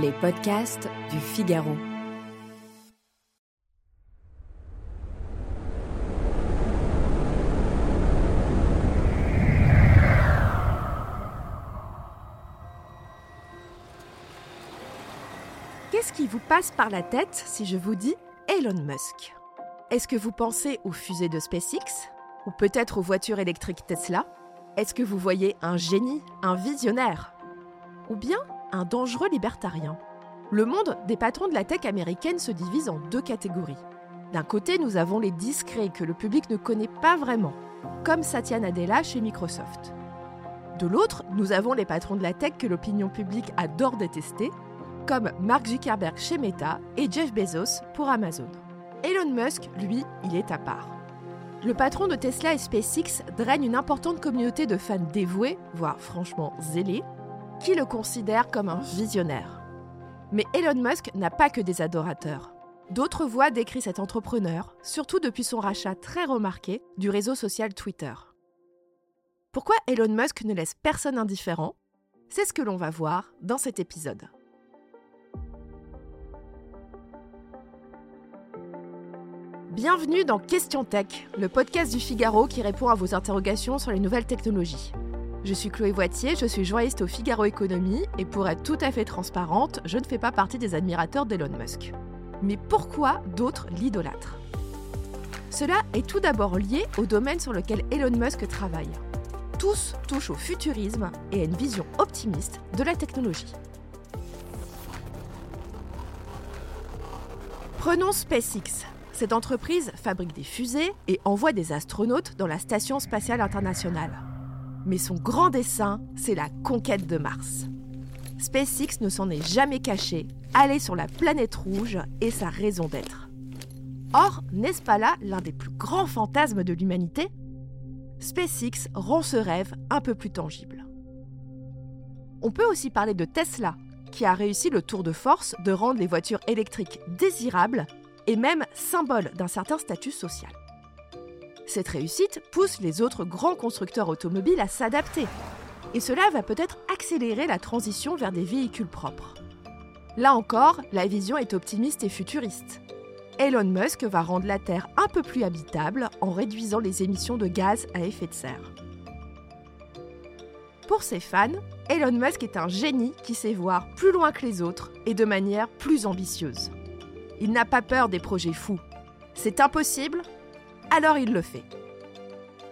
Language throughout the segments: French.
Les podcasts du Figaro. Qu'est-ce qui vous passe par la tête si je vous dis Elon Musk? Est-ce que vous pensez aux fusées de SpaceX? Ou peut-être aux voitures électriques Tesla? Est-ce que vous voyez un génie, un visionnaire? Ou bien un dangereux libertarien Le monde des patrons de la tech américaine se divise en deux catégories. D'un côté, nous avons les discrets que le public ne connaît pas vraiment, comme Satya Nadella chez Microsoft. De l'autre, nous avons les patrons de la tech que l'opinion publique adore détester, comme Mark Zuckerberg chez Meta et Jeff Bezos pour Amazon. Elon Musk, lui, il est à part. Le patron de Tesla et SpaceX draine une importante communauté de fans dévoués, voire franchement zélés, qui le considèrent comme un visionnaire. Mais Elon Musk n'a pas que des adorateurs. D'autres voix décrivent cet entrepreneur, surtout depuis son rachat très remarqué du réseau social Twitter. Pourquoi Elon Musk ne laisse personne indifférent? C'est ce que l'on va voir dans cet épisode. Bienvenue dans Question Tech, le podcast du Figaro qui répond à vos interrogations sur les nouvelles technologies. Je suis Chloé Voitier, je suis journaliste au Figaro Économie et pour être tout à fait transparente, je ne fais pas partie des admirateurs d'Elon Musk. Mais pourquoi d'autres l'idolâtrent? Cela est tout d'abord lié au domaine sur lequel Elon Musk travaille. Tous touchent au futurisme et à une vision optimiste de la technologie. Prenons SpaceX, cette entreprise fabrique des fusées et envoie des astronautes dans la Station spatiale internationale. Mais son grand dessein, c'est la conquête de Mars. SpaceX ne s'en est jamais caché, aller sur la planète rouge est sa raison d'être. Or, n'est-ce pas là l'un des plus grands fantasmes de l'humanité? SpaceX rend ce rêve un peu plus tangible. On peut aussi parler de Tesla, qui a réussi le tour de force de rendre les voitures électriques désirables et même symbole d'un certain statut social. Cette réussite pousse les autres grands constructeurs automobiles à s'adapter, et cela va peut-être accélérer la transition vers des véhicules propres. Là encore, la vision est optimiste et futuriste. Elon Musk va rendre la Terre un peu plus habitable en réduisant les émissions de gaz à effet de serre. Pour ses fans, Elon Musk est un génie qui sait voir plus loin que les autres et de manière plus ambitieuse. Il n'a pas peur des projets fous. C'est impossible Alors il le fait.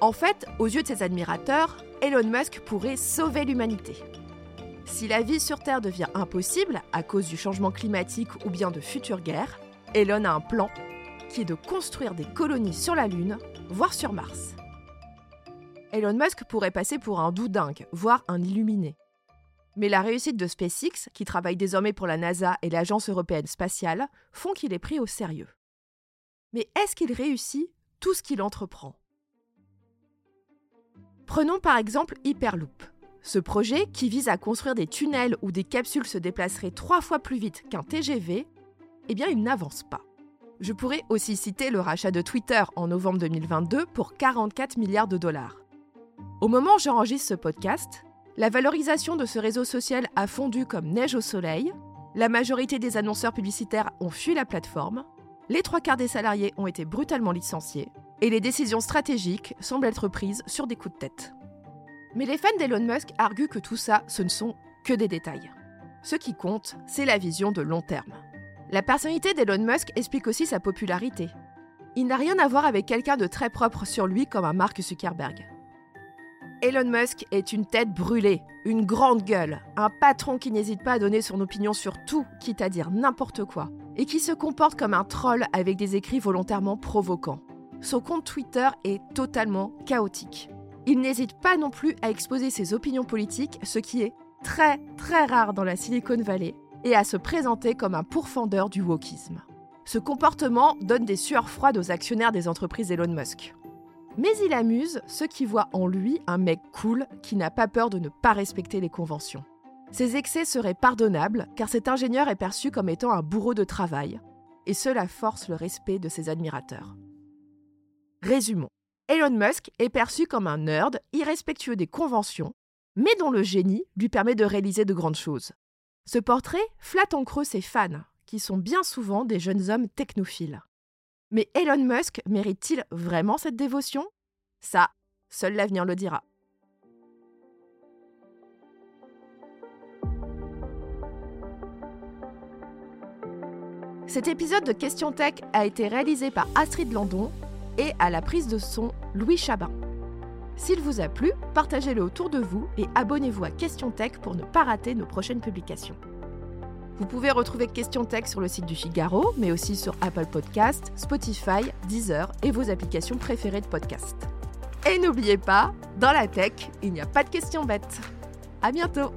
En fait, aux yeux de ses admirateurs, Elon Musk pourrait sauver l'humanité. Si la vie sur Terre devient impossible à cause du changement climatique ou bien de futures guerres, Elon a un plan qui est de construire des colonies sur la Lune, voire sur Mars. Elon Musk pourrait passer pour un doudingue, voire un illuminé. Mais la réussite de SpaceX, qui travaille désormais pour la NASA et l'Agence européenne spatiale, font qu'il est pris au sérieux. Mais est-ce qu'il réussit tout ce qu'il entreprend Prenons par exemple Hyperloop. Ce projet, qui vise à construire des tunnels où des capsules se déplaceraient trois fois plus vite qu'un TGV, eh bien il n'avance pas. Je pourrais aussi citer le rachat de Twitter en novembre 2022 pour 44 milliards de dollars. Au moment où j'enregistre ce podcast, la valorisation de ce réseau social a fondu comme neige au soleil, la majorité des annonceurs publicitaires ont fui la plateforme, les trois quarts des salariés ont été brutalement licenciés, et les décisions stratégiques semblent être prises sur des coups de tête. Mais les fans d'Elon Musk arguent que tout ça, ce ne sont que des détails. Ce qui compte, c'est la vision de long terme. La personnalité d'Elon Musk explique aussi sa popularité. Il n'a rien à voir avec quelqu'un de très propre sur lui comme un Mark Zuckerberg. Elon Musk est une tête brûlée, une grande gueule, un patron qui n'hésite pas à donner son opinion sur tout, quitte à dire n'importe quoi, et qui se comporte comme un troll avec des écrits volontairement provoquants. Son compte Twitter est totalement chaotique. Il n'hésite pas non plus à exposer ses opinions politiques, ce qui est très très rare dans la Silicon Valley, et à se présenter comme un pourfendeur du wokisme. Ce comportement donne des sueurs froides aux actionnaires des entreprises Elon Musk. Mais il amuse ceux qui voient en lui un mec cool qui n'a pas peur de ne pas respecter les conventions. Ses excès seraient pardonnables car cet ingénieur est perçu comme étant un bourreau de travail, et cela force le respect de ses admirateurs. Résumons. Elon Musk est perçu comme un nerd irrespectueux des conventions, mais dont le génie lui permet de réaliser de grandes choses. Ce portrait flatte en creux ses fans, qui sont bien souvent des jeunes hommes technophiles. Mais Elon Musk mérite-t-il vraiment cette dévotion? Ça, seul l'avenir le dira. Cet épisode de Question Tech a été réalisé par Astrid Landon et à la prise de son Louis Chabin. S'il vous a plu, partagez-le autour de vous et abonnez-vous à Question Tech pour ne pas rater nos prochaines publications. Vous pouvez retrouver Question Tech sur le site du Figaro, mais aussi sur Apple Podcasts, Spotify, Deezer et vos applications préférées de podcast. Et n'oubliez pas, dans la tech, il n'y a pas de questions bêtes. À bientôt!